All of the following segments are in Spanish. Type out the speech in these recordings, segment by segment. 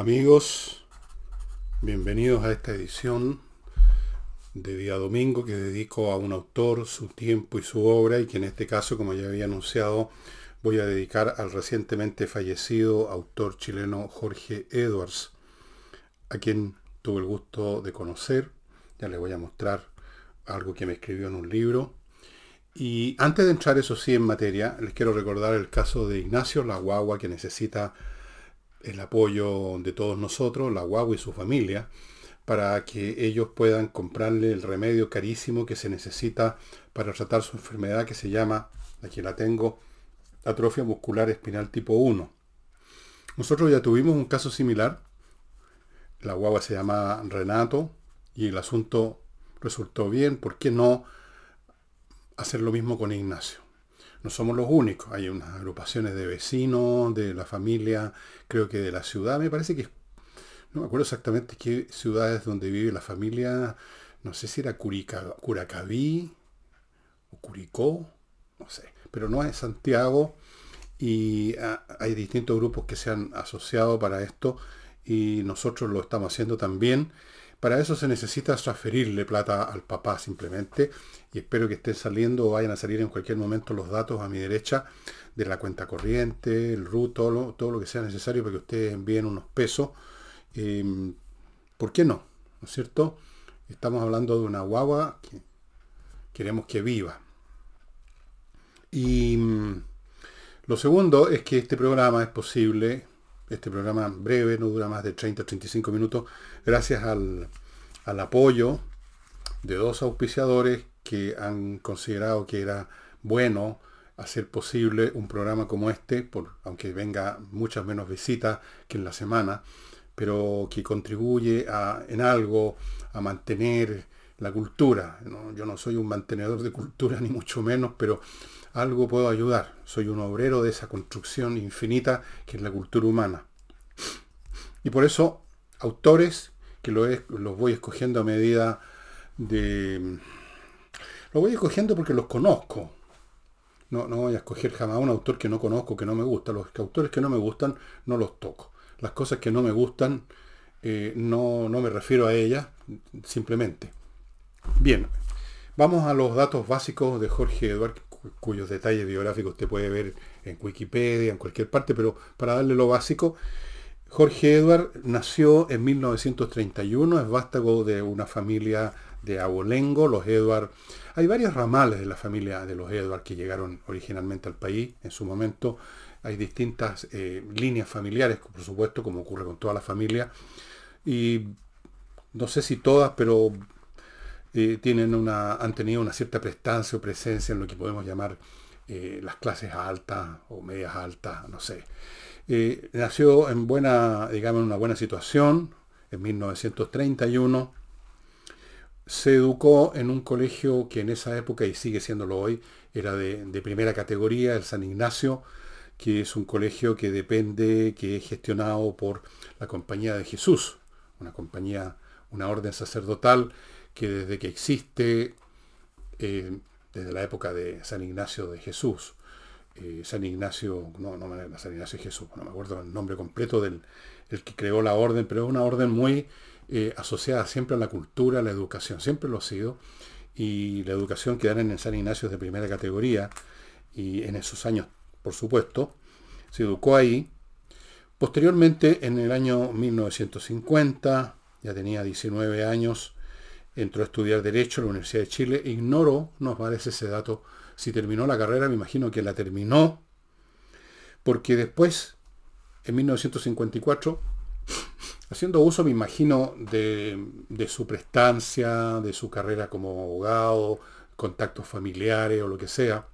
Amigos, bienvenidos a esta edición de día domingo que dedico a un autor, su tiempo y su obra y que en este caso, como ya había anunciado, voy a dedicar al recientemente fallecido autor chileno Jorge Edwards, a quien tuve el gusto de conocer. Ya les voy a mostrar algo que me escribió en un libro. Y antes de entrar, eso sí, en materia, les quiero recordar el caso de Ignacio La Guagua, que necesita el apoyo de todos nosotros, La Guagua y su familia, para que ellos puedan comprarle el remedio carísimo que se necesita para tratar su enfermedad que se llama, aquí la tengo, atrofia muscular espinal tipo 1. Nosotros ya tuvimos un caso similar. La guagua se llama Renato y el asunto resultó bien. ¿Por qué no hacer lo mismo con Ignacio? No somos los únicos. Hay unas agrupaciones de vecinos, de la familia, creo que de la ciudad. Me parece que, no me acuerdo exactamente qué ciudades donde vive la familia. No sé si era Curacaví o Curicó, no sé pero no es Santiago y ah, hay distintos grupos que se han asociado para esto y nosotros lo estamos haciendo también. Para eso se necesita transferirle plata al papá simplemente y espero que estén saliendo o vayan a salir en cualquier momento los datos a mi derecha de la cuenta corriente, el RUT, todo lo, que sea necesario para que ustedes envíen unos pesos. Em, ¿Por qué no? ¿No es cierto? Estamos hablando de una guagua que queremos que viva. Y mm, lo segundo es que este programa es posible, este programa breve, no dura más de 30-35 minutos, gracias al, apoyo de dos auspiciadores que han considerado que era bueno hacer posible un programa como este, por, aunque venga muchas menos visitas que en la semana, pero que contribuye en algo a mantener la cultura. Yo no soy un mantenedor de cultura, ni mucho menos, pero algo puedo ayudar. Soy un obrero de esa construcción infinita que es la cultura humana. Y por eso, autores que los voy escogiendo a medida de... Los voy escogiendo porque los conozco. No, no voy a escoger jamás un autor que no conozco, que no me gusta. Los autores que no me gustan, no los toco. Las cosas que no me gustan, eh, no, no me refiero a ellas, simplemente. Bien, vamos a los datos básicos de Jorge Eduardo cuyos detalles biográficos usted puede ver en Wikipedia, en cualquier parte, pero para darle lo básico, Jorge Edward nació en 1931, es vástago de una familia de abolengo, los Edward. Hay varios ramales de la familia de los Edward que llegaron originalmente al país en su momento. Hay distintas eh, líneas familiares, por supuesto, como ocurre con toda la familia. Y no sé si todas, pero eh, tienen una, han tenido una cierta prestancia o presencia en lo que podemos llamar eh, las clases altas o medias altas, no sé. Eh, nació en buena, digamos, en una buena situación, en 1931. Se educó en un colegio que en esa época, y sigue siéndolo hoy, era de, de primera categoría, el San Ignacio, que es un colegio que depende, que es gestionado por la Compañía de Jesús, una compañía, una orden sacerdotal que desde que existe, eh, desde la época de San Ignacio de Jesús, eh, San Ignacio, no, no San Ignacio de Jesús, no me acuerdo el nombre completo del el que creó la orden, pero es una orden muy eh, asociada siempre a la cultura, a la educación, siempre lo ha sido, y la educación que dan en San Ignacio es de primera categoría, y en esos años, por supuesto, se educó ahí. Posteriormente, en el año 1950, ya tenía 19 años, entró a estudiar Derecho en la Universidad de Chile, ignoró, no parece ese dato, si terminó la carrera, me imagino que la terminó, porque después, en 1954, haciendo uso, me imagino, de, de su prestancia, de su carrera como abogado, contactos familiares o lo que sea,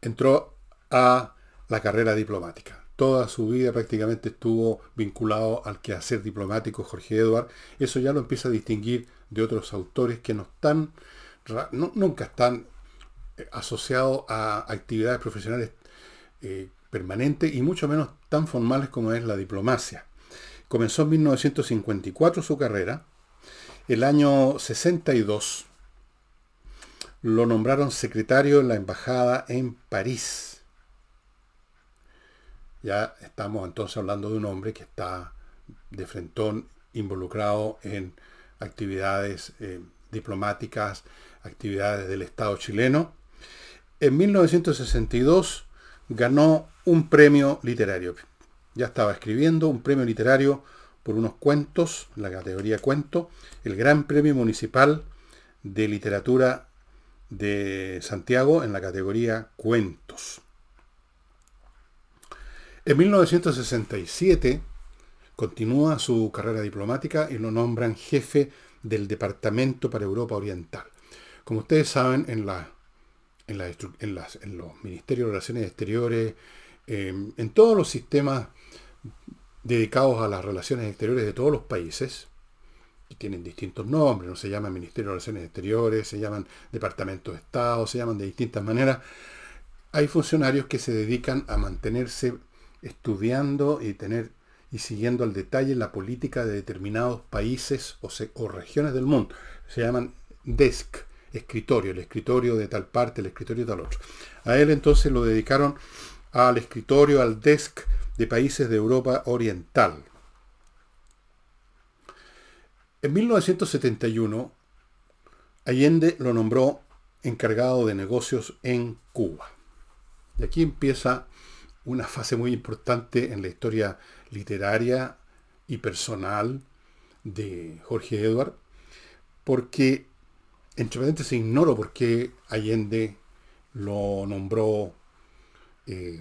entró a la carrera diplomática toda su vida prácticamente estuvo vinculado al quehacer diplomático Jorge Edward. Eso ya lo empieza a distinguir de otros autores que no están, nunca están eh, asociados a actividades profesionales eh, permanentes y mucho menos tan formales como es la diplomacia. Comenzó en 1954 su carrera. El año 62 lo nombraron secretario en la embajada en París Ya estamos entonces hablando de un hombre que está de frentón involucrado en actividades eh, diplomáticas, actividades del Estado chileno. En 1962 ganó un premio literario. Ya estaba escribiendo un premio literario por unos cuentos, la categoría cuento, el Gran Premio Municipal de Literatura de Santiago en la categoría cuentos. En 1967 continúa su carrera diplomática y lo nombran jefe del Departamento para Europa Oriental. Como ustedes saben, en, los Ministerios de Relaciones Exteriores, em, en todos los sistemas dedicados a las relaciones exteriores de todos los países, que tienen distintos nombres, no se llaman Ministerio de Relaciones Exteriores, se llaman Departamentos de Estado, se llaman de distintas maneras, hay funcionarios que se dedican a mantenerse estudiando y tener y siguiendo al detalle la política de determinados países o, regiones del mundo. Se llaman desk, escritorio, el escritorio de tal parte, el escritorio de tal otro. A él entonces lo dedicaron al escritorio, al desk de países de Europa Oriental. En 1971, Allende lo nombró encargado de negocios en Cuba. Y aquí empieza una fase muy importante en la historia literaria y personal de Jorge Edward, porque, entre paréntesis, ignoro por qué Allende lo nombró eh,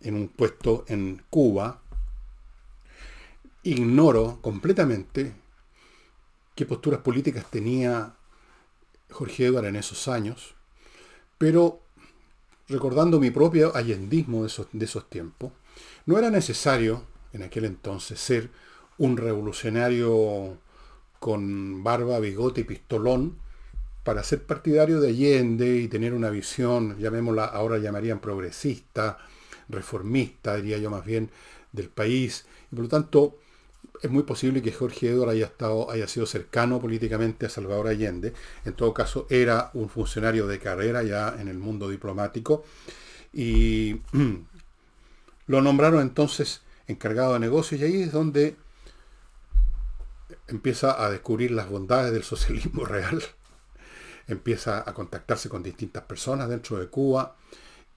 en un puesto en Cuba. Ignoro completamente qué posturas políticas tenía Jorge Edward en esos años, pero recordando mi propio allendismo de esos, tiempos, no era necesario en aquel entonces ser un revolucionario con barba, bigote y pistolón para ser partidario de Allende y tener una visión, llamémosla, ahora llamarían progresista, reformista, diría yo más bien, del país. Y por lo tanto, es muy posible que Jorge Edward haya, estado, haya sido cercano políticamente a Salvador Allende. En todo caso, era un funcionario de carrera ya en el mundo diplomático. Y lo nombraron entonces encargado de negocios y ahí es donde empieza a descubrir las bondades del socialismo real. Empieza a contactarse con distintas personas dentro de Cuba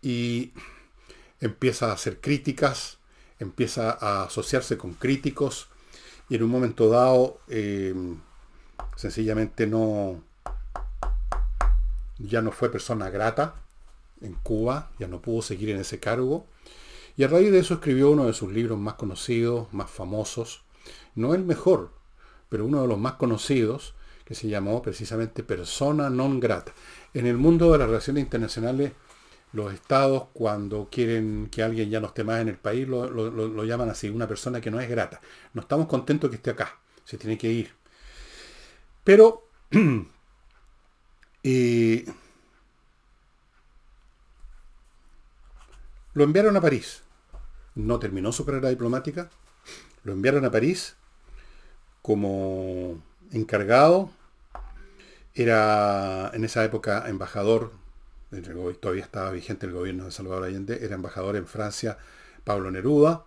y empieza a hacer críticas, empieza a asociarse con críticos y en un momento dado eh, sencillamente no ya no fue persona grata en Cuba, ya no pudo seguir en ese cargo y a raíz de eso escribió uno de sus libros más conocidos, más famosos, no el mejor, pero uno de los más conocidos, que se llamó precisamente Persona non grata. En el mundo de las relaciones internacionales los estados cuando quieren que alguien ya no esté más en el país lo, llaman así, una persona que no es grata. No estamos contentos que esté acá, se tiene que ir. Pero eh, lo enviaron a París. No terminó su carrera diplomática. Lo enviaron a París como encargado. Era en esa época embajador todavía estaba vigente el gobierno de Salvador Allende, era embajador en Francia Pablo Neruda,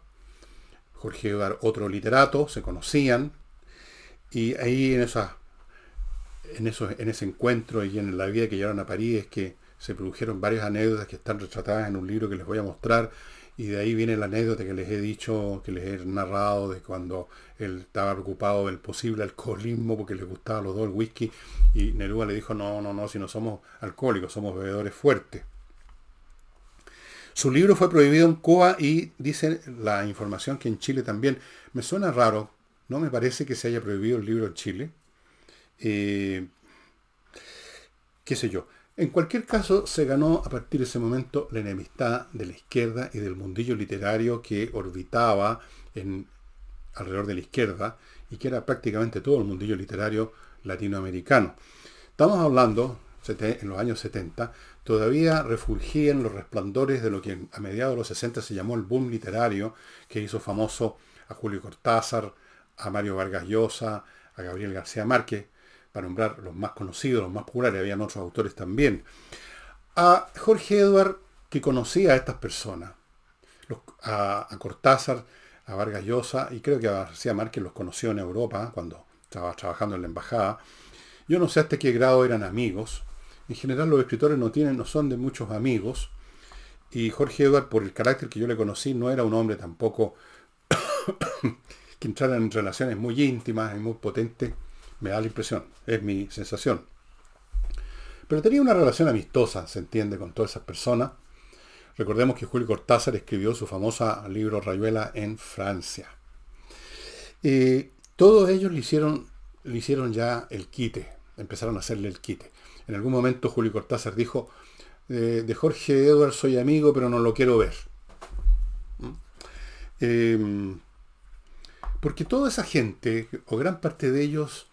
Jorge Edgar otro literato, se conocían, y ahí en, esa, en, en ese encuentro y en la vida que llegaron a París es que se produjeron varias anécdotas que están retratadas en un libro que les voy a mostrar, y de ahí viene la anécdota que les he dicho, que les he narrado de cuando él estaba preocupado del posible alcoholismo porque le gustaba los dos el whisky y Neruda le dijo, no, no, no, si no somos alcohólicos, somos bebedores fuertes. Su libro fue prohibido en Cuba y dice la información que en Chile también. Me suena raro, no me parece que se haya prohibido el libro en Chile. Eh, qué sé yo. En cualquier caso, se ganó a partir de ese momento la enemistad de la izquierda y del mundillo literario que orbitaba alrededor de la izquierda y que era prácticamente todo el mundillo literario latinoamericano. Estamos hablando, en los años 70, todavía refulgían los resplandores de lo que a mediados de los 60 se llamó el boom literario, que hizo famoso a Julio Cortázar, a Mario Vargas Llosa, a Gabriel García Márquez, para nombrar los más conocidos, los más populares, habían otros autores también. A Jorge Edward, que conocía a estas personas, a, Cortázar, a Vargas Llosa, y creo que a García Márquez los conoció en Europa cuando estaba trabajando en la embajada. Yo no sé hasta qué grado eran amigos. En general los escritores no, tienen, no son de muchos amigos. Y Jorge Edward, por el carácter que yo le conocí, no era un hombre tampoco que entrara en relaciones muy íntimas y muy potentes. Me da la impresión, es mi sensación. Pero tenía una relación amistosa, se entiende, con todas esas personas. Recordemos que Julio Cortázar escribió su famosa libro Rayuela en Francia. y todos ellos le hicieron, le hicieron ya el quite, empezaron a hacerle el quite. En algún momento Julio Cortázar dijo, de Jorge Edward soy amigo, pero no lo quiero ver. ¿Mm? Em, porque toda esa gente, o gran parte de ellos,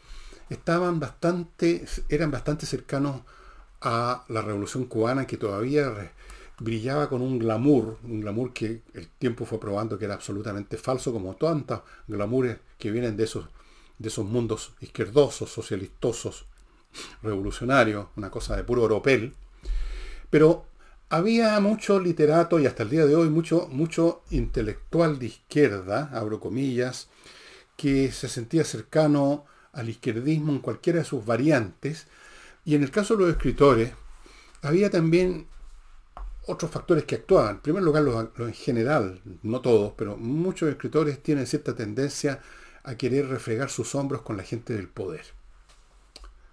estaban bastante, eran bastante cercanos a la revolución cubana que todavía brillaba con un glamour, un glamour que el tiempo fue probando que era absolutamente falso, como tantos glamours que vienen de esos, de esos mundos izquierdosos, socialistosos, revolucionarios, una cosa de puro oropel. Pero había mucho literato y hasta el día de hoy mucho, mucho intelectual de izquierda, abro comillas, que se sentía cercano al izquierdismo en cualquiera de sus variantes. Y en el caso de los escritores, había también otros factores que actuaban. En primer lugar, los, en general, no todos, pero muchos escritores tienen cierta tendencia a querer refregar sus hombros con la gente del poder.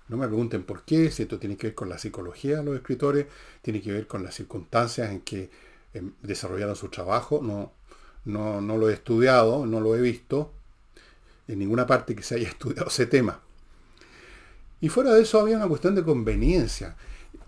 No me pregunten por qué, si esto tiene que ver con la psicología de los escritores, tiene que ver con las circunstancias en que em, desarrollaron su trabajo. No, no, no lo he estudiado, no lo he visto en ninguna parte que se haya estudiado ese tema. Y fuera de eso había una cuestión de conveniencia.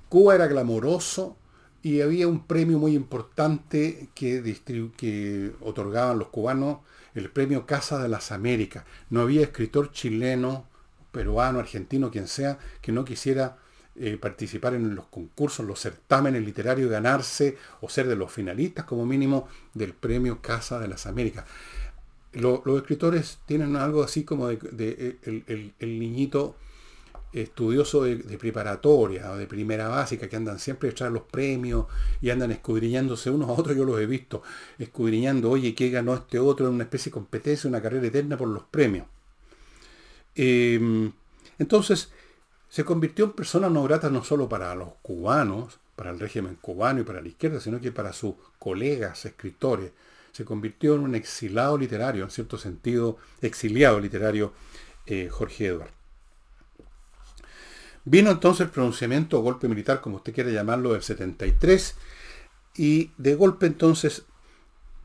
Cuba era glamoroso y había un premio muy importante que, otorgaban los cubanos, el premio Casa de las Américas. No había escritor chileno peruano, argentino, quien sea, que no quisiera eh, participar en los concursos, los certámenes literarios, ganarse o ser de los finalistas como mínimo del premio Casa de las Américas. Los escritores tienen algo así como de, el, niñito estudioso de, preparatoria o de primera básica que andan siempre detrás de los premios y andan escudriñándose unos a otros, yo los he visto, escudriñando, oye, ¿qué ganó este otro? En una especie de competencia, una carrera eterna por los premios. Em, entonces, se convirtió en persona no grata no solo para los cubanos, para el régimen cubano y para la izquierda, sino que para sus colegas, escritores. Se convirtió en un exilado literario, en cierto sentido, exiliado literario, eh, Jorge Edward. Vino entonces el pronunciamiento golpe militar, como usted quiera llamarlo, del 73, y de golpe entonces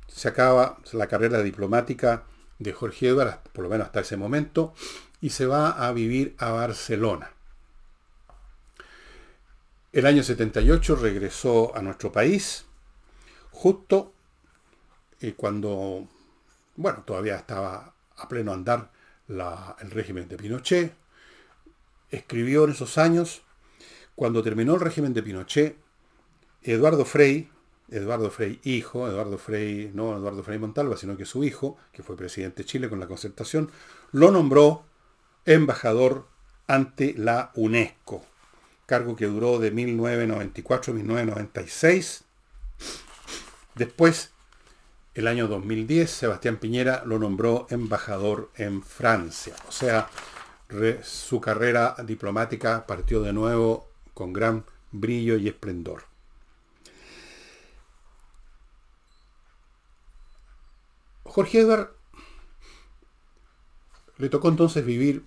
se acaba la carrera diplomática de Jorge Edward, por lo menos hasta ese momento, y se va a vivir a Barcelona. El año 78 regresó a nuestro país, justo eh, cuando, bueno, todavía estaba a pleno andar el régimen de Pinochet. Escribió en esos años, cuando terminó el régimen de Pinochet, Eduardo Frei, Eduardo Frei hijo, Eduardo Frei, no Eduardo Frei Montalva, sino que su hijo, que fue presidente de Chile con la concertación, lo nombró embajador ante la UNESCO, cargo que duró de 1994 a 1996. Después, el año 2010, Sebastián Piñera lo nombró embajador en Francia. O sea, su carrera diplomática partió de nuevo con gran brillo y esplendor. Jorge Edward le tocó entonces vivir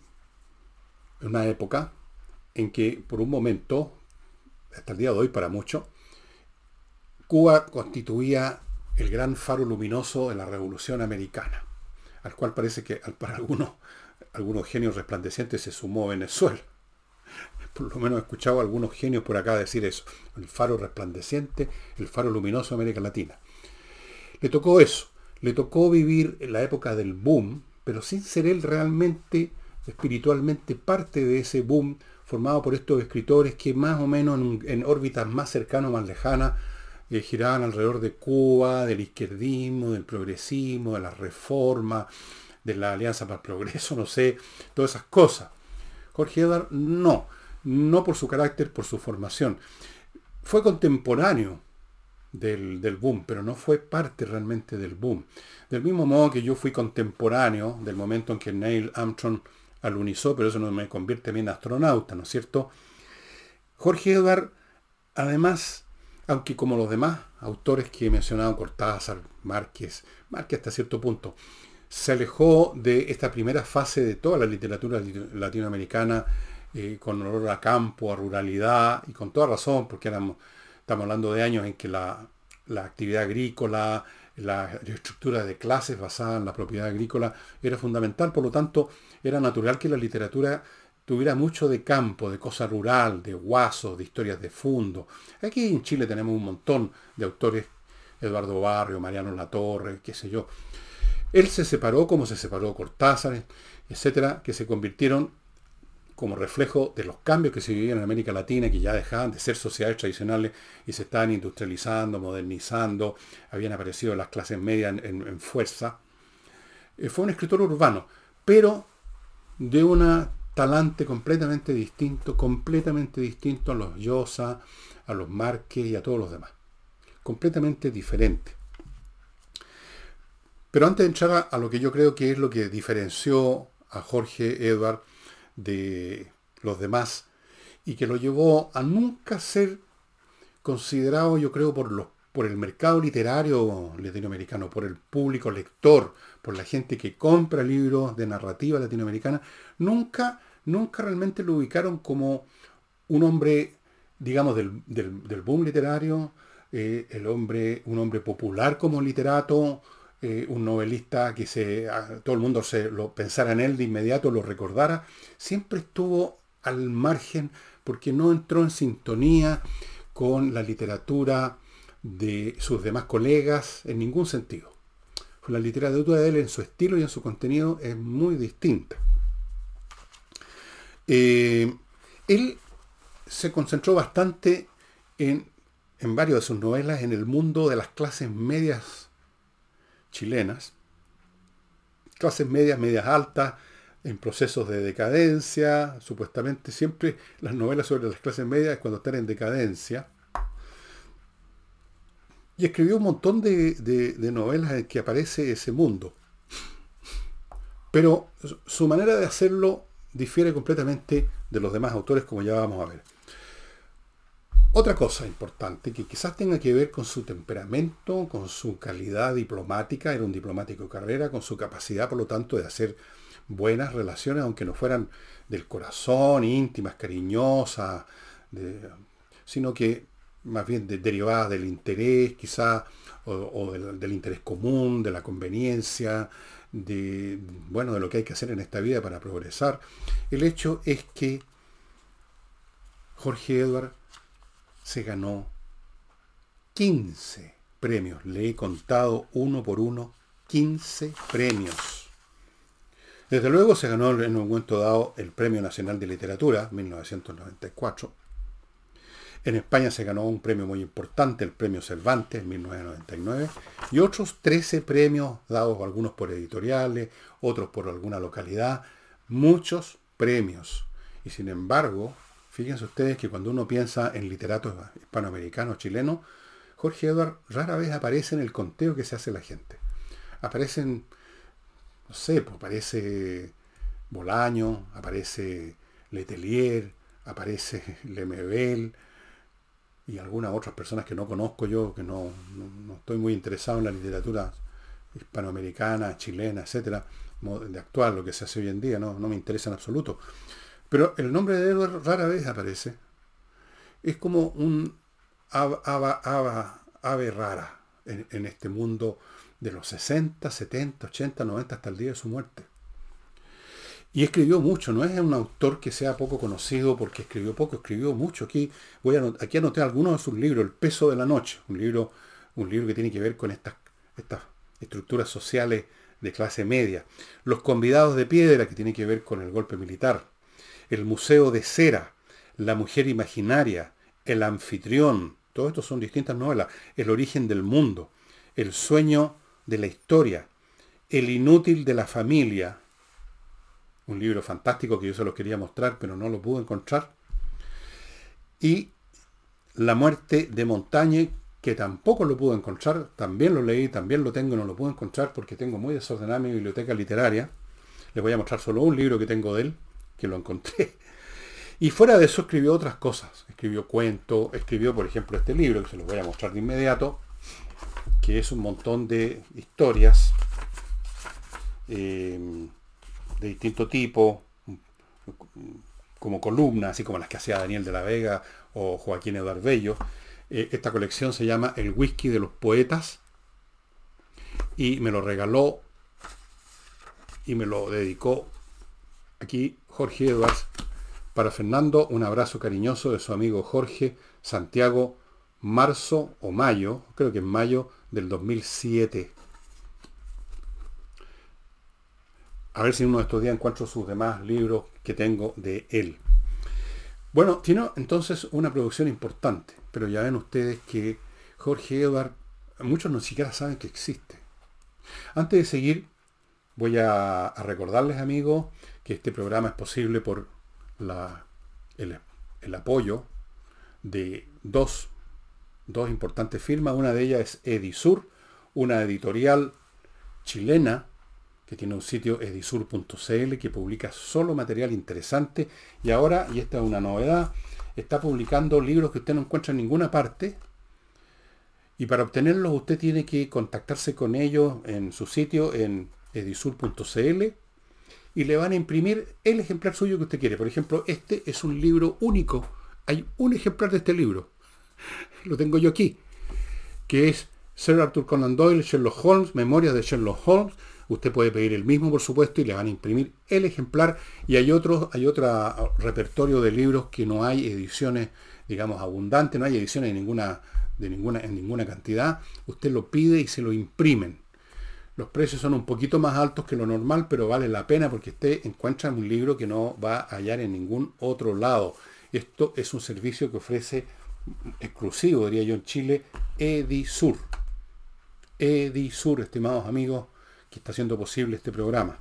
una época en que por un momento, hasta el día de hoy para muchos, Cuba constituía el gran faro luminoso de la revolución americana, al cual parece que para algunos, algunos genios resplandecientes se sumó Venezuela. Por lo menos he escuchado a algunos genios por acá decir eso, el faro resplandeciente, el faro luminoso de América Latina. Le tocó eso, le tocó vivir en la época del boom, pero sin ser él realmente espiritualmente parte de ese boom formado por estos escritores que más o menos en, órbitas más cercanas, más lejanas, eh, giraban alrededor de Cuba, del izquierdismo, del progresismo, de la reforma, de la Alianza para el Progreso, no sé, todas esas cosas. Jorge Edward no, no por su carácter, por su formación. Fue contemporáneo del, del, boom, pero no fue parte realmente del boom. Del mismo modo que yo fui contemporáneo del momento en que Neil Armstrong alunizó, pero eso no me convierte a mí en astronauta, ¿no es cierto? Jorge Edward, además, aunque como los demás autores que he mencionado, Cortázar, Márquez, Márquez hasta cierto punto, se alejó de esta primera fase de toda la literatura latinoamericana eh, con olor a campo, a ruralidad, y con toda razón, porque estamos hablando de años en que la, la actividad agrícola, la estructura de clases basada en la propiedad agrícola era fundamental, por lo tanto era natural que la literatura tuviera mucho de campo, de cosa rural, de guasos, de historias de fondo. Aquí en Chile tenemos un montón de autores, Eduardo Barrio, Mariano Latorre, qué sé yo. Él se separó como se separó Cortázar, etcétera, que se convirtieron como reflejo de los cambios que se vivían en América Latina, que ya dejaban de ser sociedades tradicionales y se estaban industrializando, modernizando, habían aparecido las clases medias en, fuerza. Eh, fue un escritor urbano, pero de un talante completamente distinto, completamente distinto a los Llosa, a los Márquez y a todos los demás. Completamente diferente. Pero antes de entrar a lo que yo creo que es lo que diferenció a Jorge Edward de los demás y que lo llevó a nunca ser considerado, yo creo, por, los, por el mercado literario latinoamericano, por el público lector, por la gente que compra libros de narrativa latinoamericana, nunca, nunca realmente lo ubicaron como un hombre, digamos, del, boom literario, eh, el hombre, un hombre popular como literato, eh, un novelista que se, todo el mundo se lo pensara en él de inmediato, lo recordara, siempre estuvo al margen porque no entró en sintonía con la literatura de sus demás colegas en ningún sentido. La literatura de él en su estilo y en su contenido es muy distinta. Eh, él se concentró bastante en, en varias de sus novelas en el mundo de las clases medias chilenas, clases medias, medias altas, en procesos de decadencia, supuestamente siempre las novelas sobre las clases medias es cuando están en decadencia. Y escribió un montón de, de novelas en que aparece ese mundo. Pero su manera de hacerlo difiere completamente de los demás autores, como ya vamos a ver. Otra cosa importante que quizás tenga que ver con su temperamento, con su calidad diplomática, era un diplomático de carrera, con su capacidad, por lo tanto, de hacer buenas relaciones, aunque no fueran del corazón, íntimas, cariñosas, sino que más bien derivadas del interés, quizás, o, del, interés común, de la conveniencia, de, bueno, de lo que hay que hacer en esta vida para progresar. El hecho es que Jorge Edward se ganó 15 premios. Le he contado uno por uno 15 premios. Desde luego se ganó en un momento dado el Premio Nacional de Literatura, 1994. En España se ganó un premio muy importante, el Premio Cervantes, en 1999, y otros 13 premios dados, algunos por editoriales, otros por alguna localidad, muchos premios. Y sin embargo, Fíjense ustedes que cuando uno piensa en literatos hispanoamericanos, chilenos, Jorge Edward rara vez aparece en el conteo que se hace la gente. Aparecen, no sé, pues aparece Bolaño, aparece Letelier, aparece Lemebel y algunas otras personas que no conozco yo, que no, estoy muy interesado en la literatura hispanoamericana, chilena, etcétera, de actual, lo que se hace hoy en día, no, no me interesa en absoluto. Pero el nombre de Edward rara vez aparece. Es como un ave, rara en, este mundo de los 60, 70, 80, 90 hasta el día de su muerte. Y escribió mucho, no es un autor que sea poco conocido porque escribió poco, escribió mucho. Aquí, voy a, aquí anoté algunos de sus libros, El peso de la noche, un libro, un libro que tiene que ver con estas, estas estructuras sociales de clase media. Los convidados de piedra, que tiene que ver con el golpe militar. El Museo de Cera, La Mujer Imaginaria, El Anfitrión, todo esto son distintas novelas, El Origen del Mundo, El Sueño de la Historia, El Inútil de la Familia, un libro fantástico que yo se los quería mostrar, pero no lo pude encontrar, y La Muerte de Montaña, que tampoco lo pude encontrar, también lo leí, también lo tengo, no lo puedo encontrar porque tengo muy desordenada mi biblioteca literaria. Les voy a mostrar solo un libro que tengo de él, que lo encontré. Y fuera de eso escribió otras cosas. Escribió cuentos, escribió, por ejemplo, este libro, que se los voy a mostrar de inmediato, que es un montón de historias eh, de distinto tipo, como columnas, así como las que hacía Daniel de la Vega o Joaquín Eduardo Bello. Eh, esta colección se llama El Whisky de los Poetas y me lo regaló y me lo dedicó aquí Jorge Edwards para Fernando. Un abrazo cariñoso de su amigo Jorge Santiago, marzo o mayo, creo que en mayo del 2007. A ver si uno de estos días encuentro sus demás libros que tengo de él. Bueno, tiene entonces una producción importante, pero ya ven ustedes que Jorge Edward, muchos no siquiera saben que existe. Antes de seguir, voy a, recordarles, amigos, que este programa es posible por la, el, el apoyo de dos, dos importantes firmas. Una de ellas es Edisur, una editorial chilena que tiene un sitio edisur.cl que publica solo material interesante y ahora, y esta es una novedad, está publicando libros que usted no encuentra en ninguna parte y para obtenerlos usted tiene que contactarse con ellos en su sitio en edisur.cl y le van a imprimir el ejemplar suyo que usted quiere. Por ejemplo, este es un libro único. Hay un ejemplar de este libro. Lo tengo yo aquí. Que es Sir Arthur Conan Doyle, Sherlock Holmes, Memorias de Sherlock Holmes, Usted puede pedir el mismo, por supuesto, y le van a imprimir el ejemplar. Y hay otro, hay otro repertorio de libros que no hay ediciones, digamos, abundantes, no hay ediciones ninguna, de ninguna, en ninguna cantidad. Usted lo pide y se lo imprimen. Los precios son un poquito más altos que lo normal, pero vale la pena porque usted encuentra un libro que no va a hallar en ningún otro lado. Esto es un servicio que ofrece exclusivo, diría yo, en Chile, Edisur. Edisur, estimados amigos, que está haciendo posible este programa.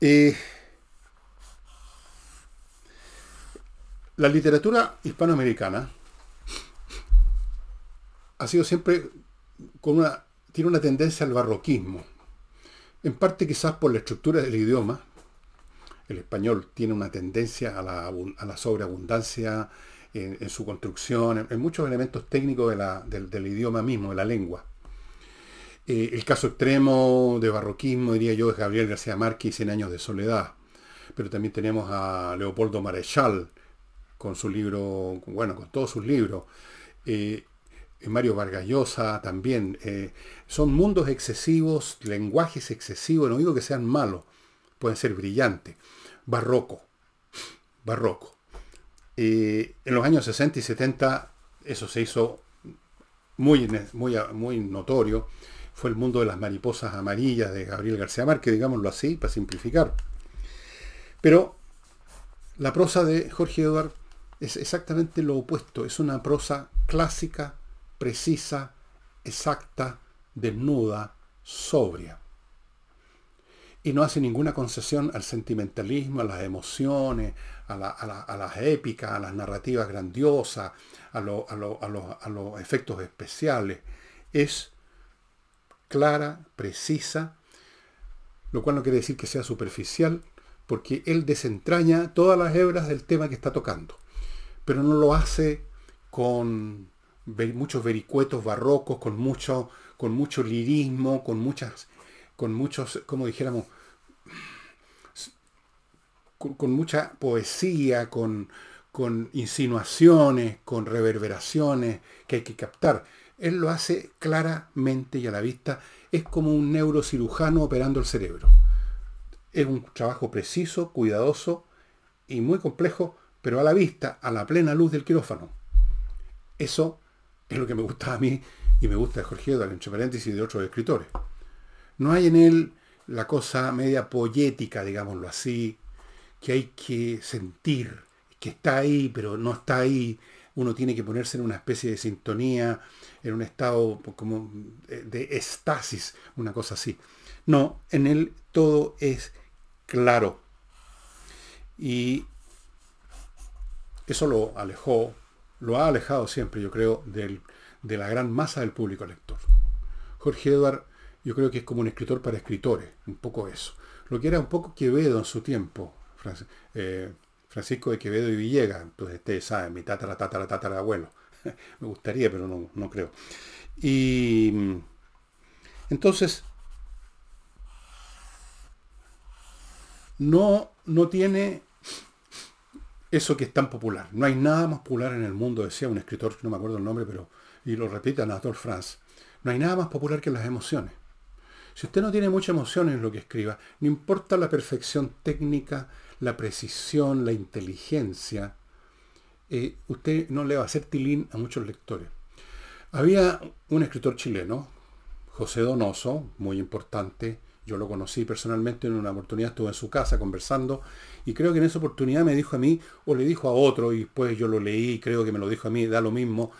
Eh, la literatura hispanoamericana ha sido siempre con una, tiene una tendencia al barroquismo, en parte quizás por la estructura del idioma. El español tiene una tendencia a la, sobreabundancia en, su construcción, en, muchos elementos técnicos del idioma mismo, de la lengua. Eh, el caso extremo de barroquismo, diría yo, es Gabriel García Márquez y Cien años de soledad. Pero también tenemos a Leopoldo Marechal con su libro, bueno, con todos sus libros. Eh, Mario Vargas Llosa también. Eh, son mundos excesivos, lenguajes excesivos, no digo que sean malos, pueden ser brillantes. Barroco, barroco. en los años 60 y 70 eso se hizo muy, muy, muy notorio fue el mundo de las mariposas amarillas de Gabriel García Márquez, digámoslo así, para simplificar. Pero la prosa de Jorge Eduard es exactamente lo opuesto, es una prosa clásica, precisa, exacta, desnuda, sobria. Y no hace ninguna concesión al sentimentalismo, a las emociones, a, las épicas, a las narrativas grandiosas, a, a los efectos especiales. Es clara, precisa, lo cual no quiere decir que sea superficial, porque él desentraña todas las hebras del tema que está tocando, pero no lo hace con muchos vericuetos barrocos, con mucho, con mucho lirismo, con muchas, con muchos, como dijéramos, con, mucha poesía, con, con insinuaciones, con reverberaciones que hay que captar él lo hace claramente y a la vista. Es como un neurocirujano operando el cerebro. Es un trabajo preciso, cuidadoso y muy complejo, pero a la vista, a la plena luz del quirófano. Eso es lo que me gusta a mí y me gusta de Jorge Eduardo, entre paréntesis, de otros escritores. No hay en él la cosa media poética, digámoslo así, que hay que sentir, que está ahí, pero no está ahí. Uno tiene que ponerse en una especie de sintonía en un estado como de estasis, una cosa así. No, en él todo es claro. Y eso lo alejó lo ha alejado siempre, yo creo, del, de la gran masa del público lector. Jorge Edward, yo creo que es como un escritor para escritores, un poco eso. Lo que era un poco Quevedo en su tiempo, eh, Francisco de Quevedo y Villegas, entonces ustedes saben, mi tatara, tatara, tatara abuelo. Me gustaría, pero no, no creo. Y entonces, no, no tiene eso que es tan popular. No hay nada más popular en el mundo, decía un escritor, no me acuerdo el nombre, pero, y lo repite Anatole France, no hay nada más popular que las emociones. Si usted no tiene mucha emoción en lo que escriba, no importa la perfección técnica, la precisión, la inteligencia, eh, usted no le va a hacer tilín a muchos lectores. Había un escritor chileno, José Donoso, muy importante, yo lo conocí personalmente en una oportunidad, estuve en su casa conversando y creo que en esa oportunidad me dijo a mí o le dijo a otro y después yo lo leí y creo que me lo dijo a mí, da lo mismo,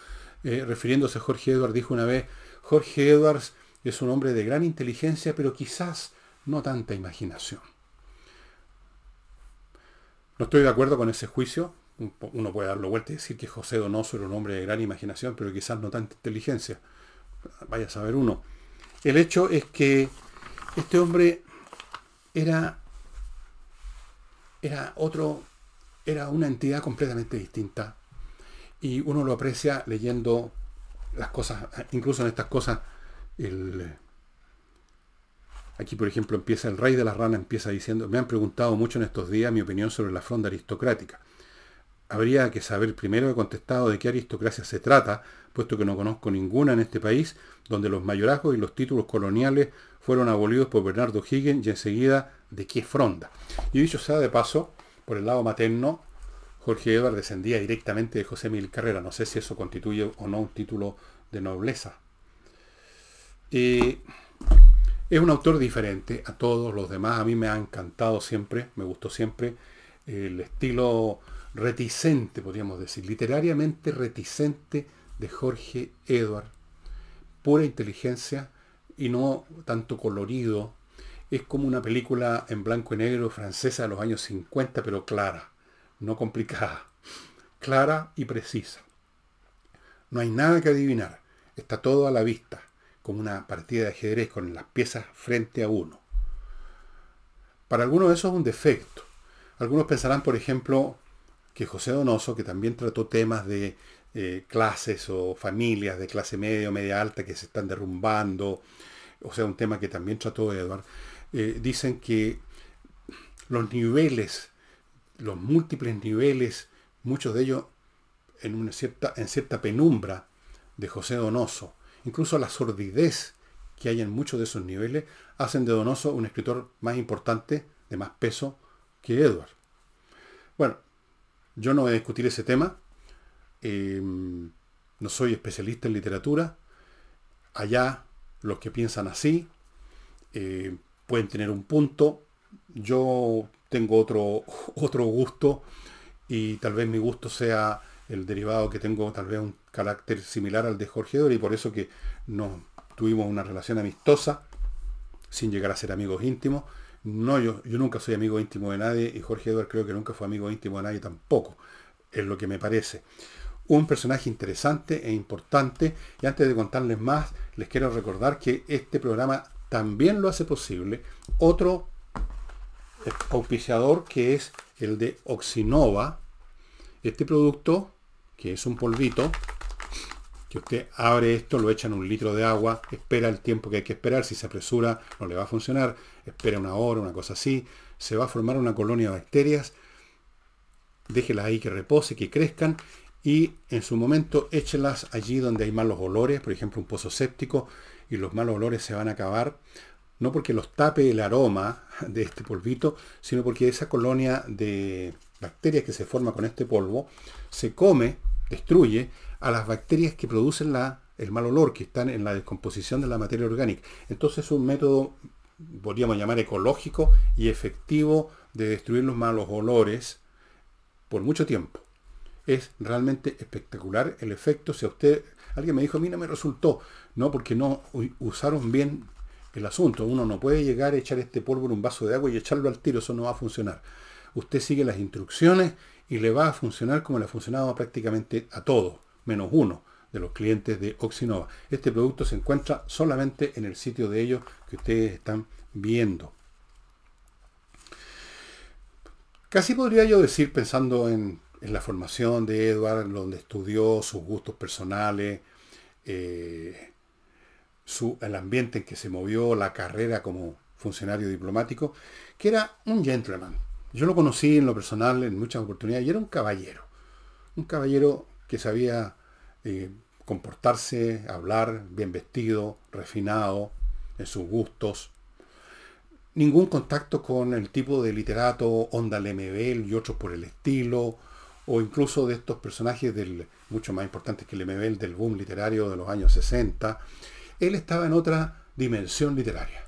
eh, refiriéndose a Jorge Edwards, dijo una vez, Jorge Edwards es un hombre de gran inteligencia pero quizás no tanta imaginación. No estoy de acuerdo con ese juicio, uno puede darlo vuelta y decir que José Donoso era un hombre de gran imaginación pero quizás no tanta inteligencia, vaya a saber uno. El hecho es que este hombre era, era otro, era una entidad completamente distinta. Y uno lo aprecia leyendo las cosas, incluso en estas cosas, el, aquí por ejemplo empieza el rey de la rana, empieza diciendo, me han preguntado mucho en estos días mi opinión sobre la fronda aristocrática. Habría que saber primero, he contestado, de qué aristocracia se trata, puesto que no conozco ninguna en este país, donde los mayorazgos y los títulos coloniales fueron abolidos por Bernardo Higgins y enseguida de qué fronda. Y dicho sea de paso, por el lado materno, Jorge Edward descendía directamente de José Mil Carrera. No sé si eso constituye o no un título de nobleza. Es un autor diferente a todos los demás. A mí me ha encantado siempre, me gustó siempre el estilo reticente, podríamos decir, literariamente reticente de Jorge Edward. Pura inteligencia, y no tanto colorido. Es como una película en blanco y negro francesa de los años 50, pero clara, no complicada, clara y precisa. No hay nada que adivinar, está todo a la vista, como una partida de ajedrez con las piezas frente a uno. Para algunos eso es un defecto. Algunos pensarán, por ejemplo, que José Donoso, que también trató temas de eh, clases o familias de clase media o media alta que se están derrumbando, o sea, un tema que también trató Edward, eh, dicen que los niveles, los múltiples niveles, muchos de ellos en, una cierta, en cierta penumbra de José Donoso, incluso la sordidez que hay en muchos de esos niveles, hacen de Donoso un escritor más importante, de más peso que Edward. Bueno, yo no voy a discutir ese tema, Em, no soy especialista en literatura. Allá los que piensan así eh, pueden tener un punto. Yo tengo otro, otro gusto y tal vez mi gusto sea el derivado que tengo tal vez un carácter similar al de Jorge Edward y por eso que no tuvimos una relación amistosa sin llegar a ser amigos íntimos. No, yo, yo nunca soy amigo íntimo de nadie y Jorge Edward creo que nunca fue amigo íntimo de nadie tampoco, es lo que me parece un personaje interesante e importante. Y antes de contarles más, les quiero recordar que este programa también lo hace posible otro auspiciador que es el de Oxinova. Este producto, que es un polvito, que usted abre esto, lo echa en un litro de agua, espera el tiempo que hay que esperar, si se apresura no le va a funcionar, espera una hora, una cosa así, se va a formar una colonia de bacterias, déjela ahí que repose, que crezcan y en su momento échelas allí donde hay malos olores, por ejemplo un pozo séptico, y los malos olores se van a acabar, no porque los tape el aroma de este polvito, sino porque esa colonia de bacterias que se forma con este polvo se come, destruye a las bacterias que producen la, el mal olor, que están en la descomposición de la materia orgánica. Entonces es un método, podríamos llamar ecológico y efectivo de destruir los malos olores por mucho tiempo es realmente espectacular el efecto. Si a usted, alguien me dijo, a mí no me resultó, no, porque no usaron bien el asunto. Uno no puede llegar a echar este polvo en un vaso de agua y echarlo al tiro, eso no va a funcionar. Usted sigue las instrucciones y le va a funcionar como le ha funcionado prácticamente a todos, menos uno de los clientes de Oxinova. Este producto se encuentra solamente en el sitio de ellos que ustedes están viendo. Casi podría yo decir, pensando en, la formación de Edward, donde estudió sus gustos personales, eh, el ambiente en que se movió, la carrera como funcionario diplomático, que era un gentleman. Yo lo conocí en lo personal en muchas oportunidades y era un caballero. Un caballero que sabía eh, comportarse, hablar, bien vestido, refinado, en sus gustos. Ningún contacto con el tipo de literato Onda Lemebel y otros por el estilo, o incluso de estos personajes del, mucho más importantes que Lemebel del boom literario de los años 60. Él estaba en otra dimensión literaria.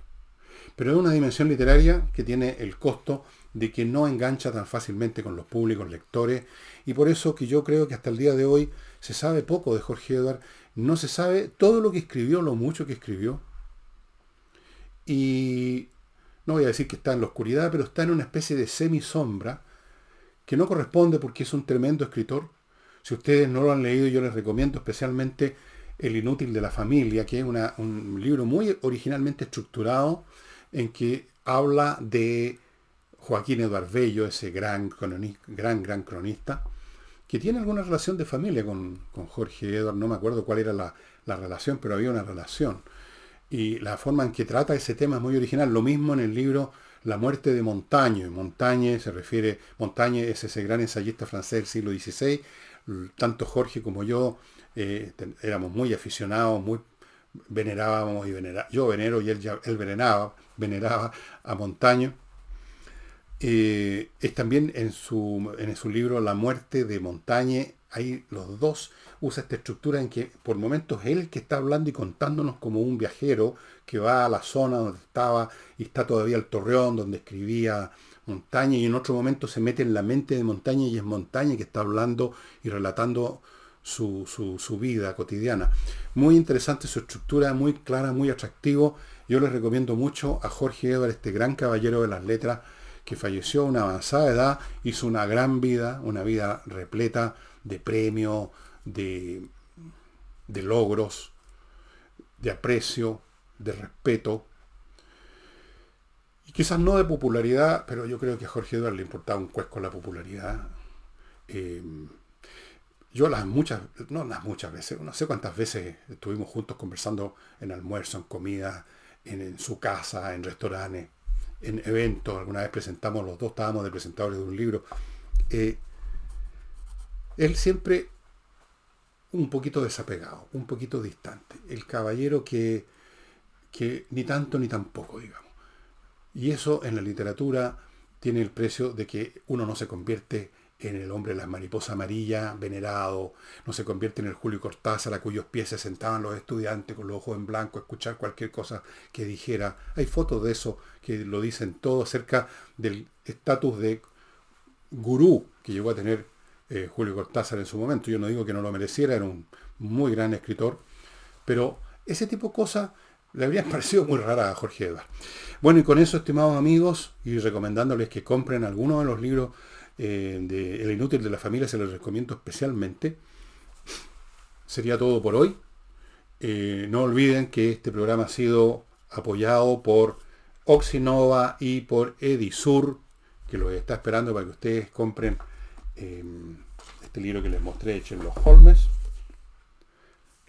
Pero es una dimensión literaria que tiene el costo de que no engancha tan fácilmente con los públicos lectores y por eso que yo creo que hasta el día de hoy se sabe poco de Jorge Edward, no se sabe todo lo que escribió, lo mucho que escribió. Y no voy a decir que está en la oscuridad, pero está en una especie de semi-sombra que no corresponde porque es un tremendo escritor. Si ustedes no lo han leído, yo les recomiendo especialmente El inútil de la familia, que es un libro muy originalmente estructurado en que habla de Joaquín Eduardo Bello, ese gran, gran, gran cronista, que tiene alguna relación de familia con, Jorge Eduardo, no me acuerdo cuál era la, relación, pero había una relación. Y la forma en que trata ese tema es muy original. Lo mismo en el libro La muerte de Montaigne. Montaigne se refiere, Montaigne es ese gran ensayista francés del siglo XVI. Tanto Jorge como yo eh, éramos muy aficionados, muy venerábamos y venerábamos. Yo venero y él, él veneraba, veneraba a Montaigne. Eh, es también en su, en su libro La muerte de Montañe, ahí los dos usa esta estructura en que por momentos él que está hablando y contándonos como un viajero que va a la zona donde estaba y está todavía el torreón donde escribía Montaña y en otro momento se mete en la mente de Montaña y es Montaña que está hablando y relatando su, su, vida cotidiana. Muy interesante su estructura, muy clara, muy atractivo. Yo les recomiendo mucho a Jorge Edward, este gran caballero de las letras, que falleció a una avanzada edad, hizo una gran vida, una vida repleta de premios, de, de logros, de aprecio, de respeto. Y quizás no de popularidad, pero yo creo que a Jorge Eduardo le importaba un cuesco la popularidad. Eh, yo las muchas, no las muchas veces, no sé cuántas veces estuvimos juntos conversando en almuerzo, en comida, en su casa, en restaurantes en eventos, alguna vez presentamos, los dos estábamos de presentadores de un libro, eh, él siempre un poquito desapegado, un poquito distante, el caballero que, que ni tanto ni tampoco, digamos. Y eso en la literatura tiene el precio de que uno no se convierte en el hombre de las mariposas amarillas, venerado, no se convierte en el Julio Cortázar a cuyos pies se sentaban los estudiantes con los ojos en blanco a escuchar cualquier cosa que dijera. Hay fotos de eso que lo dicen todo acerca del estatus de gurú que llegó a tener eh, Julio Cortázar en su momento. Yo no digo que no lo mereciera, era un muy gran escritor, pero ese tipo de cosas le habrían parecido muy rara a Jorge Edward. Bueno, y con eso, estimados amigos, y recomendándoles que compren algunos de los libros eh, de El Inútil de la Familia, se los recomiendo especialmente. Sería todo por hoy. Eh, no olviden que este programa ha sido apoyado por Oxinova y por Edisur, que los está esperando para que ustedes compren em, este libro que les mostré de los Holmes,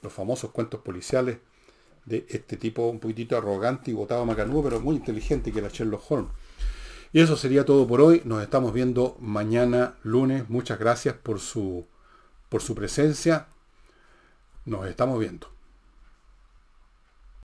los famosos cuentos policiales de este tipo un poquitito arrogante y botado macanudo, pero muy inteligente que era Sherlock Holmes. Y eso sería todo por hoy. Nos estamos viendo mañana lunes. Muchas gracias por su, por su presencia. Nos estamos viendo.